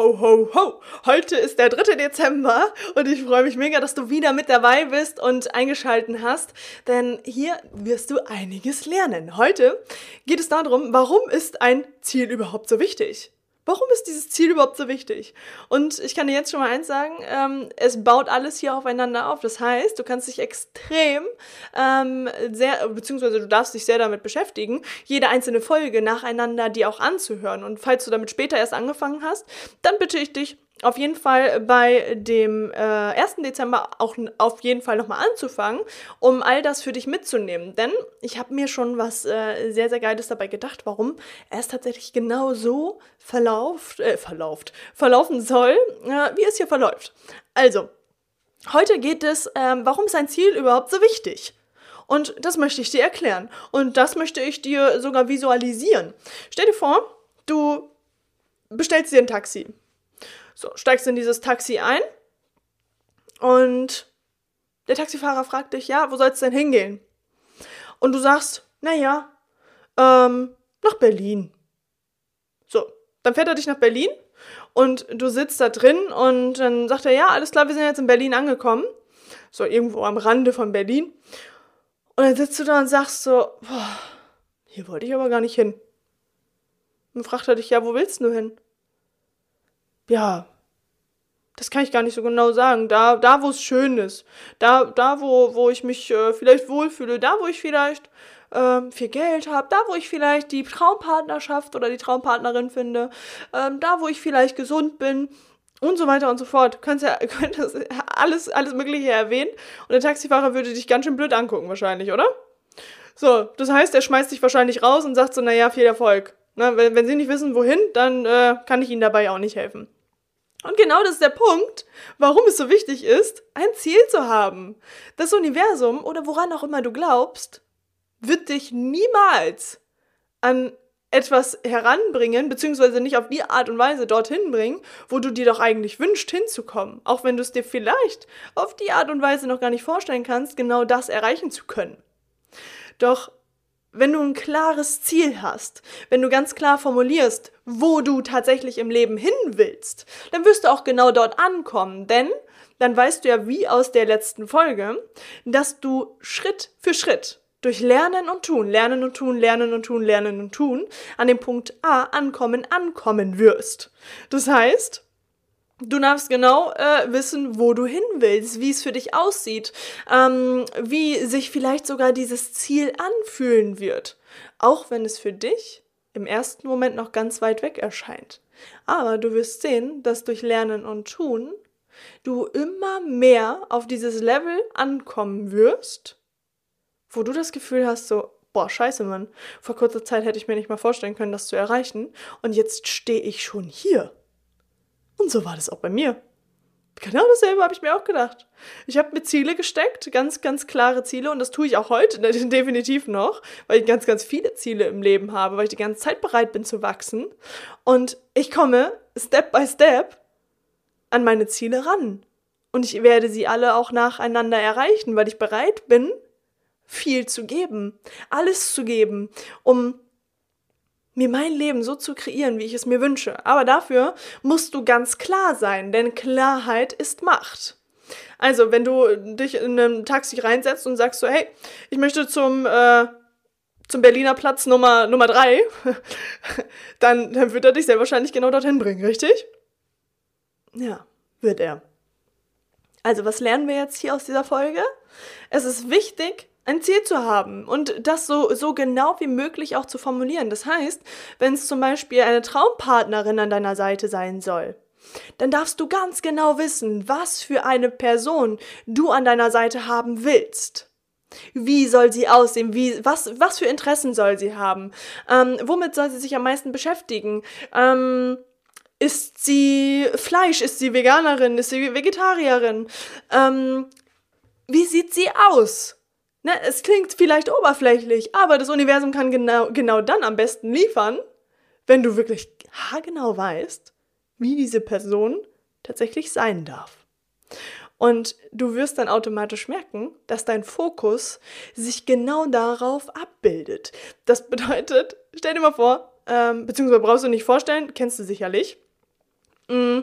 Ho, ho, ho! Heute ist der 3. Dezember und ich freue mich mega, dass du wieder mit dabei bist und eingeschalten hast, denn hier wirst du einiges lernen. Heute geht es darum, warum ist ein Ziel überhaupt so wichtig? Warum ist dieses Ziel überhaupt so wichtig? Und ich kann dir jetzt schon mal eins sagen, ähm, es baut alles hier aufeinander auf. Das heißt, du kannst dich extrem ähm, sehr, beziehungsweise du darfst dich sehr damit beschäftigen, jede einzelne Folge nacheinander dir auch anzuhören. Und falls du damit später erst angefangen hast, dann bitte ich dich, auf jeden Fall bei dem äh, 1. Dezember auch auf jeden Fall nochmal anzufangen, um all das für dich mitzunehmen. Denn ich habe mir schon was äh, sehr, sehr Geiles dabei gedacht, warum es tatsächlich genau so verlauft, äh, verlauft, verlaufen soll, äh, wie es hier verläuft. Also, heute geht es, ähm, warum ist ein Ziel überhaupt so wichtig? Und das möchte ich dir erklären. Und das möchte ich dir sogar visualisieren. Stell dir vor, du bestellst dir ein Taxi so, steigst in dieses Taxi ein und der Taxifahrer fragt dich, ja, wo soll es denn hingehen? Und du sagst, naja, ähm, nach Berlin. So, dann fährt er dich nach Berlin und du sitzt da drin und dann sagt er, ja, alles klar, wir sind jetzt in Berlin angekommen. So, irgendwo am Rande von Berlin. Und dann sitzt du da und sagst so, boah, hier wollte ich aber gar nicht hin. Und fragt er dich, ja, wo willst du hin? Ja, das kann ich gar nicht so genau sagen. Da, da wo es schön ist. Da, da wo, wo ich mich äh, vielleicht wohlfühle. Da, wo ich vielleicht ähm, viel Geld habe. Da, wo ich vielleicht die Traumpartnerschaft oder die Traumpartnerin finde. Ähm, da, wo ich vielleicht gesund bin. Und so weiter und so fort. Du kannst ja könntest alles, alles Mögliche erwähnen. Und der Taxifahrer würde dich ganz schön blöd angucken, wahrscheinlich, oder? So, das heißt, er schmeißt dich wahrscheinlich raus und sagt so, naja, viel Erfolg. Na, wenn, wenn Sie nicht wissen, wohin, dann äh, kann ich Ihnen dabei auch nicht helfen. Und genau das ist der Punkt, warum es so wichtig ist, ein Ziel zu haben. Das Universum oder woran auch immer du glaubst, wird dich niemals an etwas heranbringen, beziehungsweise nicht auf die Art und Weise dorthin bringen, wo du dir doch eigentlich wünscht hinzukommen. Auch wenn du es dir vielleicht auf die Art und Weise noch gar nicht vorstellen kannst, genau das erreichen zu können. Doch wenn du ein klares Ziel hast, wenn du ganz klar formulierst, wo du tatsächlich im Leben hin willst, dann wirst du auch genau dort ankommen, denn dann weißt du ja wie aus der letzten Folge, dass du Schritt für Schritt durch Lernen und Tun, Lernen und Tun, Lernen und Tun, Lernen und Tun an dem Punkt A ankommen, ankommen wirst. Das heißt, Du darfst genau äh, wissen, wo du hin willst, wie es für dich aussieht, ähm, wie sich vielleicht sogar dieses Ziel anfühlen wird, auch wenn es für dich im ersten Moment noch ganz weit weg erscheint. Aber du wirst sehen, dass durch Lernen und Tun du immer mehr auf dieses Level ankommen wirst, wo du das Gefühl hast, so, boah, scheiße, Mann, vor kurzer Zeit hätte ich mir nicht mal vorstellen können, das zu erreichen, und jetzt stehe ich schon hier. Und so war das auch bei mir. Genau dasselbe habe ich mir auch gedacht. Ich habe mir Ziele gesteckt, ganz, ganz klare Ziele und das tue ich auch heute definitiv noch, weil ich ganz, ganz viele Ziele im Leben habe, weil ich die ganze Zeit bereit bin zu wachsen. Und ich komme Step by Step an meine Ziele ran. Und ich werde sie alle auch nacheinander erreichen, weil ich bereit bin, viel zu geben, alles zu geben, um mir mein Leben so zu kreieren, wie ich es mir wünsche. Aber dafür musst du ganz klar sein, denn Klarheit ist Macht. Also, wenn du dich in einem Taxi reinsetzt und sagst so, hey, ich möchte zum, äh, zum Berliner Platz Nummer, Nummer drei, dann, dann wird er dich sehr wahrscheinlich genau dorthin bringen, richtig? Ja, wird er. Also, was lernen wir jetzt hier aus dieser Folge? Es ist wichtig, ein Ziel zu haben und das so, so genau wie möglich auch zu formulieren. Das heißt, wenn es zum Beispiel eine Traumpartnerin an deiner Seite sein soll, dann darfst du ganz genau wissen, was für eine Person du an deiner Seite haben willst. Wie soll sie aussehen? Wie, was, was für Interessen soll sie haben? Ähm, womit soll sie sich am meisten beschäftigen? Ähm, ist sie Fleisch? Ist sie Veganerin? Ist sie Vegetarierin? Ähm, wie sieht sie aus? Ne, es klingt vielleicht oberflächlich, aber das Universum kann genau, genau dann am besten liefern, wenn du wirklich haargenau weißt, wie diese Person tatsächlich sein darf. Und du wirst dann automatisch merken, dass dein Fokus sich genau darauf abbildet. Das bedeutet, stell dir mal vor, ähm, beziehungsweise brauchst du nicht vorstellen, kennst du sicherlich. Mm,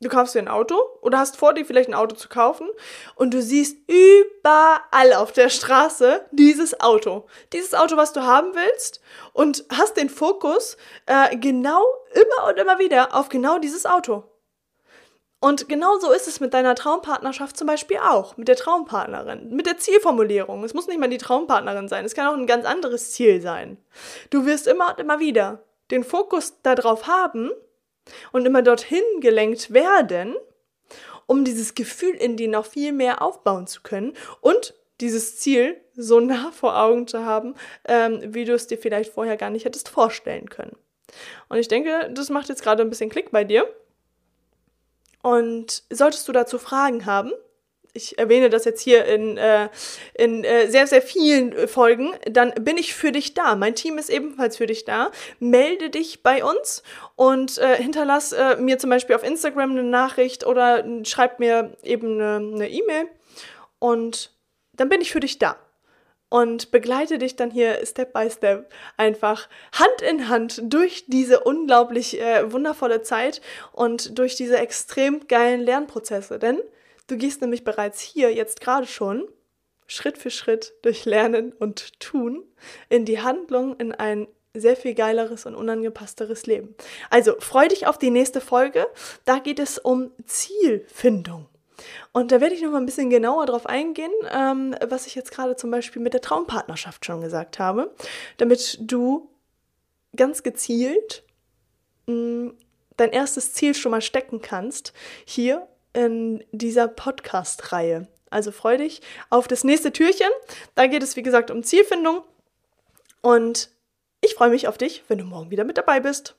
du kaufst dir ein Auto oder hast vor dir vielleicht ein Auto zu kaufen und du siehst überall auf der Straße dieses Auto. Dieses Auto, was du haben willst und hast den Fokus äh, genau immer und immer wieder auf genau dieses Auto. Und genau so ist es mit deiner Traumpartnerschaft zum Beispiel auch, mit der Traumpartnerin, mit der Zielformulierung. Es muss nicht mal die Traumpartnerin sein, es kann auch ein ganz anderes Ziel sein. Du wirst immer und immer wieder den Fokus darauf haben und immer dorthin gelenkt werden, um dieses Gefühl in dir noch viel mehr aufbauen zu können und dieses Ziel so nah vor Augen zu haben, ähm, wie du es dir vielleicht vorher gar nicht hättest vorstellen können. Und ich denke, das macht jetzt gerade ein bisschen Klick bei dir. Und solltest du dazu Fragen haben, ich erwähne das jetzt hier in, äh, in äh, sehr, sehr vielen Folgen, dann bin ich für dich da. Mein Team ist ebenfalls für dich da. Melde dich bei uns und äh, hinterlass äh, mir zum Beispiel auf Instagram eine Nachricht oder schreib mir eben eine E-Mail und dann bin ich für dich da und begleite dich dann hier Step by Step einfach Hand in Hand durch diese unglaublich äh, wundervolle Zeit und durch diese extrem geilen Lernprozesse. Denn du gehst nämlich bereits hier jetzt gerade schon Schritt für Schritt durch Lernen und Tun in die Handlung, in ein sehr viel geileres und unangepassteres Leben. Also freu dich auf die nächste Folge. Da geht es um Zielfindung. Und da werde ich noch mal ein bisschen genauer drauf eingehen, ähm, was ich jetzt gerade zum Beispiel mit der Traumpartnerschaft schon gesagt habe, damit du ganz gezielt mh, mm, dein erstes Ziel schon mal stecken kannst, hier in dieser Podcast-Reihe. Also freu dich auf das nächste Türchen. Da geht es, wie gesagt, um Zielfindung. Und ich freue mich auf dich, wenn du morgen wieder mit dabei bist.